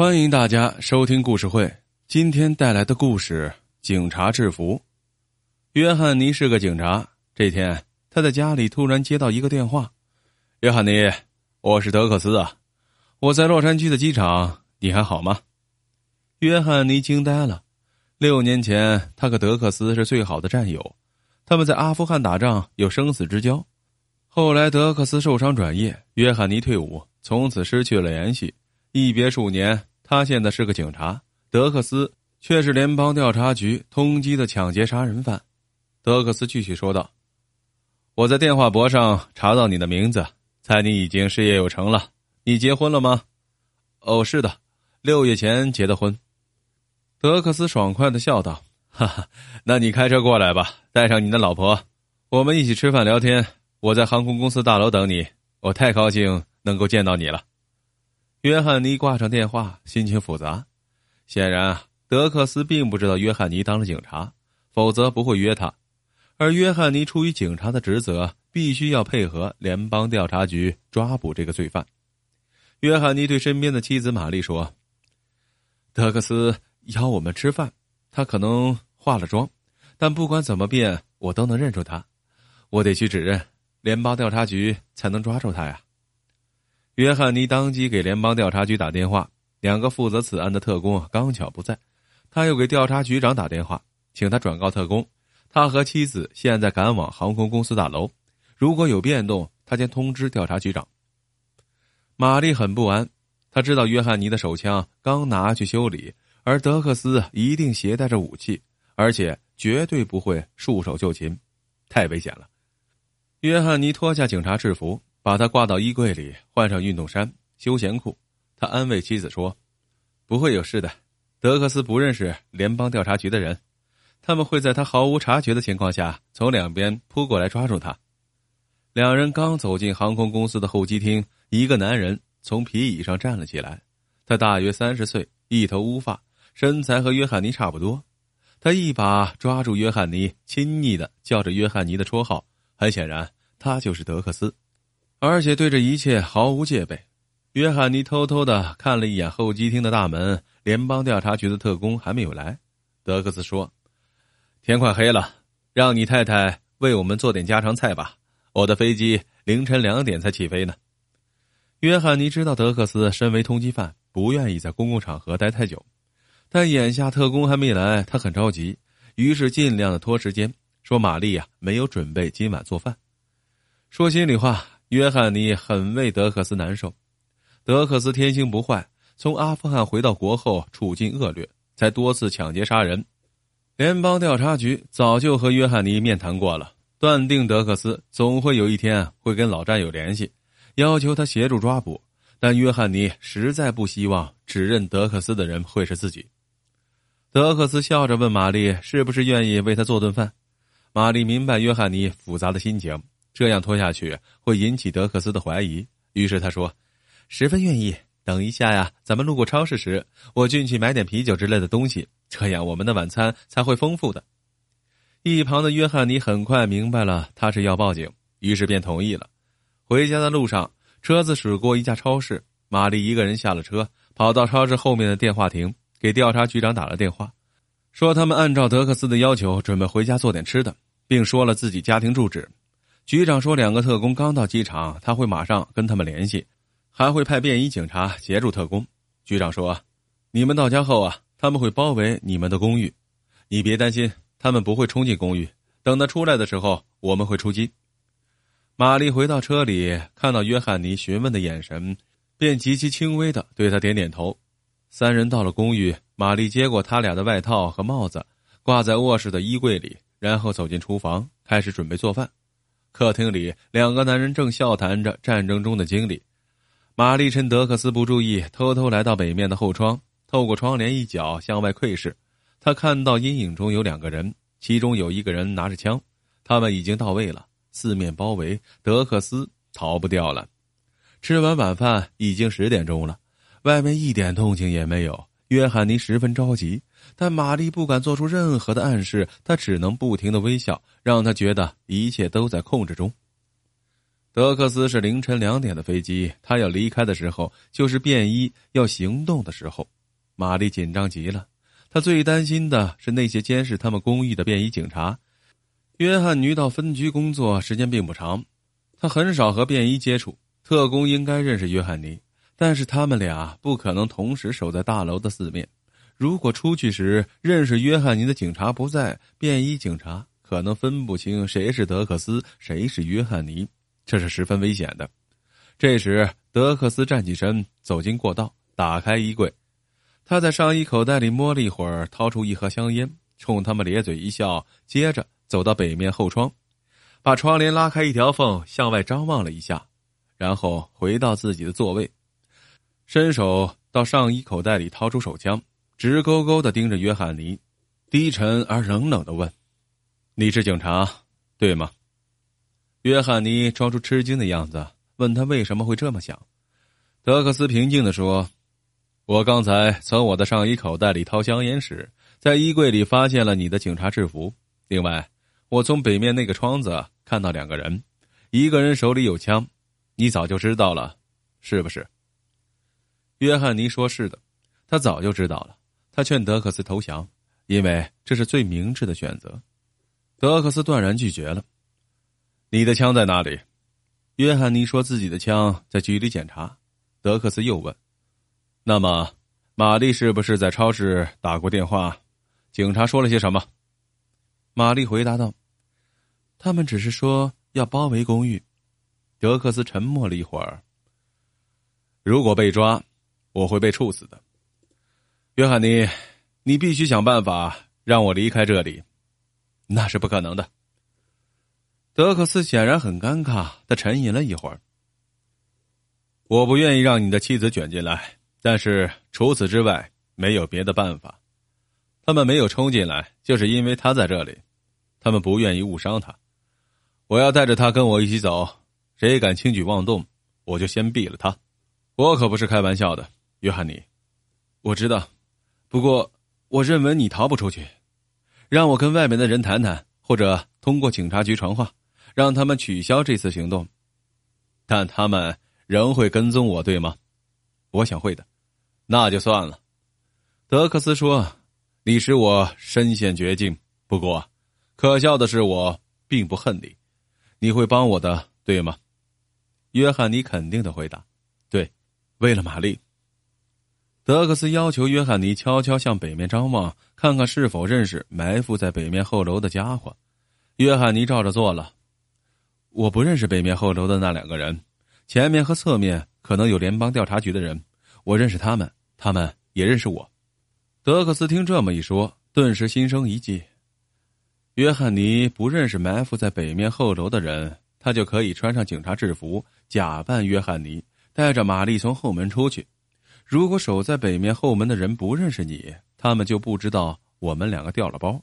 欢迎大家收听故事会。今天带来的故事：警察制服。约翰尼是个警察。这天，他在家里突然接到一个电话：“约翰尼，我是德克斯啊，我在洛杉矶的机场，你还好吗？”约翰尼惊呆了。六年前，他和德克斯是最好的战友，他们在阿富汗打仗有生死之交。后来，德克斯受伤转业，约翰尼退伍，从此失去了联系。一别数年。他现在是个警察，德克斯却是联邦调查局通缉的抢劫杀人犯。德克斯继续说道：“我在电话簿上查到你的名字，猜你已经事业有成了。你结婚了吗？”“哦，是的，六月前结的婚。”德克斯爽快的笑道：“哈哈，那你开车过来吧，带上你的老婆，我们一起吃饭聊天。我在航空公司大楼等你。我太高兴能够见到你了。”约翰尼挂上电话，心情复杂。显然，德克斯并不知道约翰尼当了警察，否则不会约他。而约翰尼出于警察的职责，必须要配合联邦调查局抓捕这个罪犯。约翰尼对身边的妻子玛丽说：“德克斯邀我们吃饭，他可能化了妆，但不管怎么变，我都能认出他。我得去指认，联邦调查局才能抓住他呀。”约翰尼当即给联邦调查局打电话，两个负责此案的特工刚巧不在，他又给调查局长打电话，请他转告特工，他和妻子现在赶往航空公司大楼，如果有变动，他将通知调查局长。玛丽很不安，他知道约翰尼的手枪刚拿去修理，而德克斯一定携带着武器，而且绝对不会束手就擒，太危险了。约翰尼脱下警察制服。把他挂到衣柜里，换上运动衫、休闲裤。他安慰妻子说：“不会有事的。德克斯不认识联邦调查局的人，他们会在他毫无察觉的情况下从两边扑过来抓住他。”两人刚走进航空公司的候机厅，一个男人从皮椅上站了起来。他大约三十岁，一头乌发，身材和约翰尼差不多。他一把抓住约翰尼，亲昵的叫着约翰尼的绰号。很显然，他就是德克斯。而且对这一切毫无戒备。约翰尼偷偷的看了一眼候机厅的大门，联邦调查局的特工还没有来。德克斯说：“天快黑了，让你太太为我们做点家常菜吧。我的飞机凌晨两点才起飞呢。”约翰尼知道德克斯身为通缉犯，不愿意在公共场合待太久，但眼下特工还没来，他很着急，于是尽量的拖时间，说：“玛丽呀，没有准备今晚做饭。”说心里话。约翰尼很为德克斯难受，德克斯天性不坏，从阿富汗回到国后处境恶劣，才多次抢劫杀人。联邦调查局早就和约翰尼面谈过了，断定德克斯总会有一天会跟老战友联系，要求他协助抓捕。但约翰尼实在不希望指认德克斯的人会是自己。德克斯笑着问玛丽：“是不是愿意为他做顿饭？”玛丽明白约翰尼复杂的心情。这样拖下去会引起德克斯的怀疑，于是他说：“十分愿意。等一下呀，咱们路过超市时，我进去买点啤酒之类的东西，这样我们的晚餐才会丰富的。”一旁的约翰尼很快明白了他是要报警，于是便同意了。回家的路上，车子驶过一家超市，玛丽一个人下了车，跑到超市后面的电话亭，给调查局长打了电话，说他们按照德克斯的要求准备回家做点吃的，并说了自己家庭住址。局长说，两个特工刚到机场，他会马上跟他们联系，还会派便衣警察协助特工。局长说：“你们到家后啊，他们会包围你们的公寓，你别担心，他们不会冲进公寓。等他出来的时候，我们会出击。”玛丽回到车里，看到约翰尼询问的眼神，便极其轻微的对他点点头。三人到了公寓，玛丽接过他俩的外套和帽子，挂在卧室的衣柜里，然后走进厨房，开始准备做饭。客厅里，两个男人正笑谈着战争中的经历。玛丽趁德克斯不注意，偷偷来到北面的后窗，透过窗帘一角向外窥视。他看到阴影中有两个人，其中有一个人拿着枪，他们已经到位了，四面包围，德克斯逃不掉了。吃完晚饭，已经十点钟了，外面一点动静也没有。约翰尼十分着急，但玛丽不敢做出任何的暗示，他只能不停的微笑，让他觉得一切都在控制中。德克斯是凌晨两点的飞机，他要离开的时候，就是便衣要行动的时候。玛丽紧张极了，她最担心的是那些监视他们公寓的便衣警察。约翰尼到分局工作时间并不长，他很少和便衣接触。特工应该认识约翰尼，但是他们俩不可能同时守在大楼的四面。如果出去时认识约翰尼的警察不在，便衣警察可能分不清谁是德克斯，谁是约翰尼。这是十分危险的。这时，德克斯站起身，走进过道，打开衣柜。他在上衣口袋里摸了一会儿，掏出一盒香烟，冲他们咧嘴一笑，接着走到北面后窗，把窗帘拉开一条缝，向外张望了一下，然后回到自己的座位，伸手到上衣口袋里掏出手枪，直勾勾的盯着约翰尼，低沉而冷冷的问：“你是警察，对吗？”约翰尼装出吃惊的样子，问他为什么会这么想。德克斯平静的说：“我刚才从我的上衣口袋里掏香烟时，在衣柜里发现了你的警察制服。另外，我从北面那个窗子看到两个人，一个人手里有枪。你早就知道了，是不是？”约翰尼说：“是的，他早就知道了。他劝德克斯投降，因为这是最明智的选择。”德克斯断然拒绝了。你的枪在哪里？约翰尼说自己的枪在局里检查。德克斯又问：“那么，玛丽是不是在超市打过电话？警察说了些什么？”玛丽回答道：“他们只是说要包围公寓。”德克斯沉默了一会儿。如果被抓，我会被处死的。约翰尼，你必须想办法让我离开这里。那是不可能的。德克斯显然很尴尬，他沉吟了一会儿。我不愿意让你的妻子卷进来，但是除此之外没有别的办法。他们没有冲进来，就是因为他在这里，他们不愿意误伤他。我要带着他跟我一起走，谁敢轻举妄动，我就先毙了他。我可不是开玩笑的，约翰尼。我知道，不过我认为你逃不出去。让我跟外面的人谈谈，或者通过警察局传话。让他们取消这次行动，但他们仍会跟踪我，对吗？我想会的，那就算了。德克斯说：“你使我身陷绝境，不过可笑的是，我并不恨你。你会帮我的，对吗？”约翰尼肯定的回答：“对，为了玛丽。”德克斯要求约翰尼悄悄向北面张望，看看是否认识埋伏在北面后楼的家伙。约翰尼照着做了。我不认识北面后楼的那两个人，前面和侧面可能有联邦调查局的人，我认识他们，他们也认识我。德克斯听这么一说，顿时心生一计。约翰尼不认识埋伏在北面后楼的人，他就可以穿上警察制服，假扮约翰尼，带着玛丽从后门出去。如果守在北面后门的人不认识你，他们就不知道我们两个掉了包。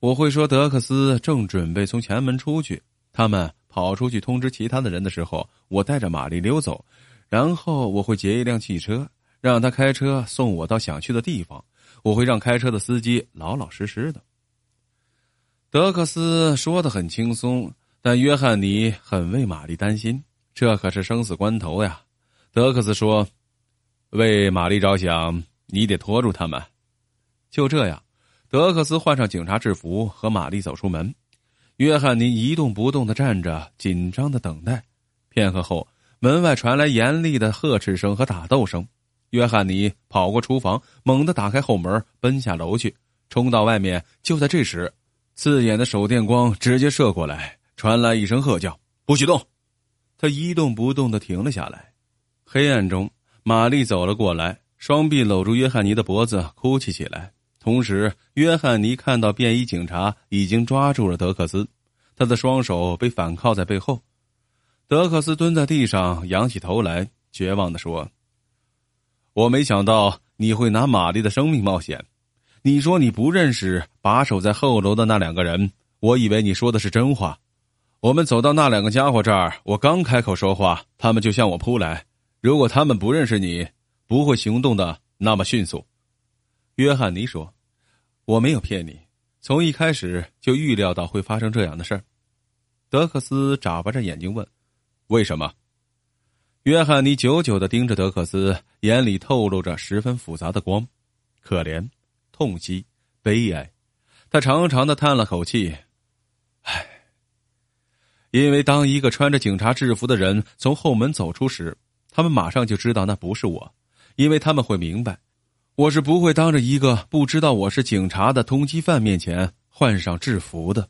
我会说德克斯正准备从前门出去。他们跑出去通知其他的人的时候，我带着玛丽溜走，然后我会劫一辆汽车，让他开车送我到想去的地方。我会让开车的司机老老实实的。德克斯说的很轻松，但约翰尼很为玛丽担心，这可是生死关头呀。德克斯说：“为玛丽着想，你得拖住他们。”就这样，德克斯换上警察制服，和玛丽走出门。约翰尼一动不动的站着，紧张的等待。片刻后，门外传来严厉的呵斥声和打斗声。约翰尼跑过厨房，猛地打开后门，奔下楼去，冲到外面。就在这时，刺眼的手电光直接射过来，传来一声喝叫：“不许动！”他一动不动的停了下来。黑暗中，玛丽走了过来，双臂搂住约翰尼的脖子，哭泣起来。同时，约翰尼看到便衣警察已经抓住了德克斯，他的双手被反铐在背后。德克斯蹲在地上，仰起头来，绝望的说：“我没想到你会拿玛丽的生命冒险。你说你不认识把守在后楼的那两个人，我以为你说的是真话。我们走到那两个家伙这儿，我刚开口说话，他们就向我扑来。如果他们不认识你，不会行动的那么迅速。”约翰尼说。我没有骗你，从一开始就预料到会发生这样的事儿。德克斯眨巴着眼睛问：“为什么？约翰尼久久的盯着德克斯，眼里透露着十分复杂的光，可怜、痛惜、悲哀。他长长的叹了口气，唉。因为当一个穿着警察制服的人从后门走出时，他们马上就知道那不是我，因为他们会明白，我是不会当着一个不知道我是警察的通缉犯面前换上制服的。